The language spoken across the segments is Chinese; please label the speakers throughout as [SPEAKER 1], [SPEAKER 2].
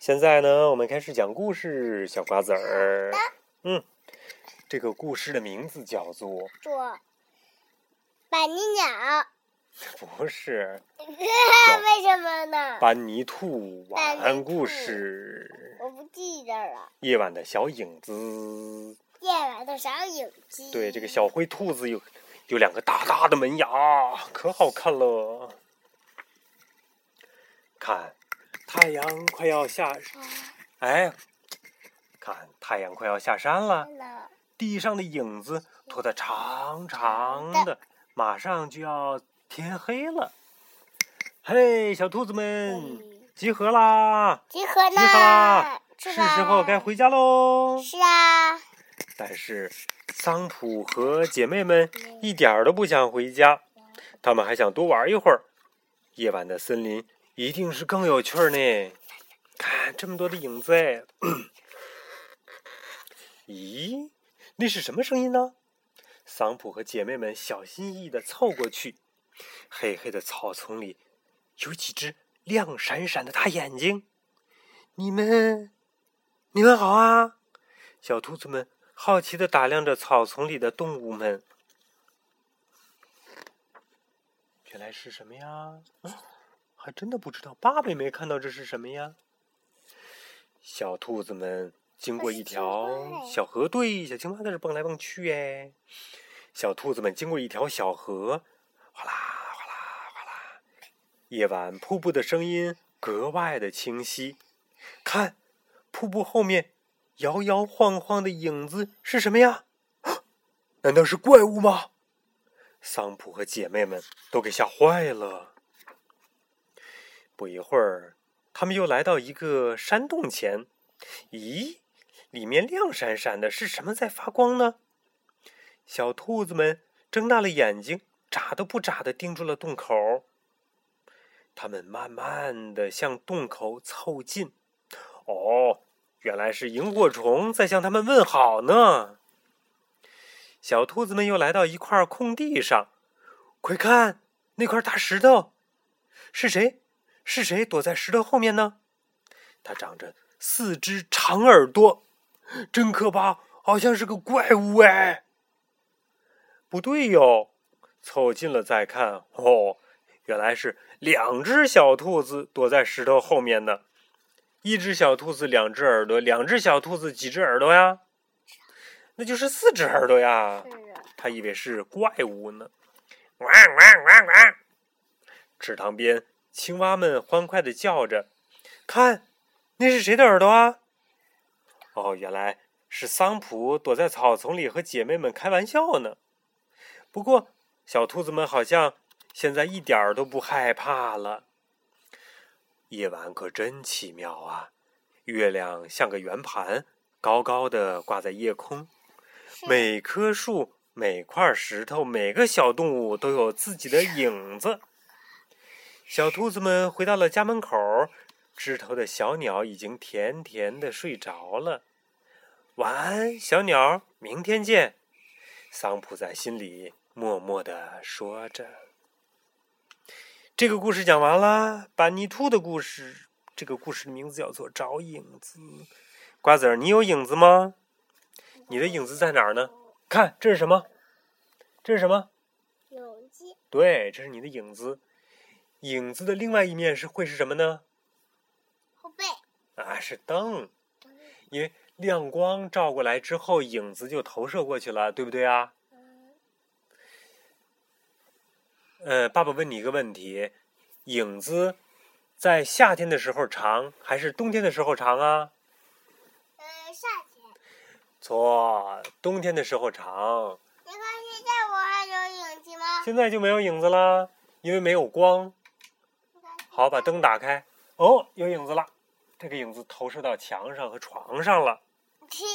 [SPEAKER 1] 现在呢，我们开始讲故事，小瓜子儿。嗯，这个故事的名字叫做
[SPEAKER 2] 做板泥鸟。
[SPEAKER 1] 不是，
[SPEAKER 2] 为什么呢？
[SPEAKER 1] 班尼兔晚安故事。
[SPEAKER 2] 我不记得了。
[SPEAKER 1] 夜晚的小影子。
[SPEAKER 2] 夜晚的小影子。
[SPEAKER 1] 对，这个小灰兔子有有两个大大的门牙，可好看了。看，太阳快要下，哎，看太阳快要下山了，地上的影子拖得长长的，马上就要。天黑了，嘿，小兔子们集合啦！
[SPEAKER 2] 集合啦！
[SPEAKER 1] 集合啦！是时候该回家喽。
[SPEAKER 2] 是啊。
[SPEAKER 1] 但是桑普和姐妹们一点儿都不想回家，他们还想多玩一会儿。夜晚的森林一定是更有趣儿呢。看这么多的影子，哎，咦，那是什么声音呢？桑普和姐妹们小心翼翼的凑过去。黑黑的草丛里，有几只亮闪闪的大眼睛。你们，你们好啊！小兔子们好奇的打量着草丛里的动物们。原来是什么呀？还真的不知道。爸爸也没看到这是什么呀？小兔子们经过一条小河，对，小青蛙在这蹦来蹦去。哎，小兔子们经过一条小河，哗啦。夜晚瀑布的声音格外的清晰。看，瀑布后面摇摇晃晃的影子是什么呀？难道是怪物吗？桑普和姐妹们都给吓坏了。不一会儿，他们又来到一个山洞前。咦，里面亮闪闪的，是什么在发光呢？小兔子们睁大了眼睛，眨都不眨的盯住了洞口。他们慢慢的向洞口凑近，哦，原来是萤火虫在向他们问好呢。小兔子们又来到一块空地上，快看那块大石头，是谁？是谁躲在石头后面呢？它长着四只长耳朵，真可怕，好像是个怪物哎。不对哟，凑近了再看，哦。原来是两只小兔子躲在石头后面呢，一只小兔子两只耳朵，两只小兔子几只耳朵呀？那就是四只耳朵呀。他以为是怪物呢。汪汪汪汪！池塘边，青蛙们欢快的叫着：“看，那是谁的耳朵啊？”哦，原来是桑普躲在草丛里和姐妹们开玩笑呢。不过，小兔子们好像……现在一点儿都不害怕了。夜晚可真奇妙啊！月亮像个圆盘，高高的挂在夜空。每棵树、每块石头、每个小动物都有自己的影子。小兔子们回到了家门口，枝头的小鸟已经甜甜的睡着了。晚安，小鸟，明天见。桑普在心里默默的说着。这个故事讲完了，班尼兔的故事。这个故事的名字叫做《找影子》。瓜子儿，你有影子吗？你的影子在哪儿呢？看，这是什么？这是什么？
[SPEAKER 2] 影子。
[SPEAKER 1] 对，这是你的影子。影子的另外一面是会是什么呢？
[SPEAKER 2] 后背。
[SPEAKER 1] 啊，是灯。因为亮光照过来之后，影子就投射过去了，对不对啊？呃，爸爸问你一个问题：影子在夏天的时候长，还是冬天的时候长啊？
[SPEAKER 2] 呃，夏天。
[SPEAKER 1] 错，冬天的时候长。
[SPEAKER 2] 你看现在我还有影子吗？
[SPEAKER 1] 现在就没有影子啦，因为没有光。好，把灯打开。哦，有影子了，这个影子投射到墙上和床上了。
[SPEAKER 2] 天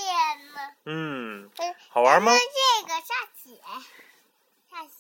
[SPEAKER 2] 哪！
[SPEAKER 1] 嗯，好玩吗？
[SPEAKER 2] 这个下雪，下雪。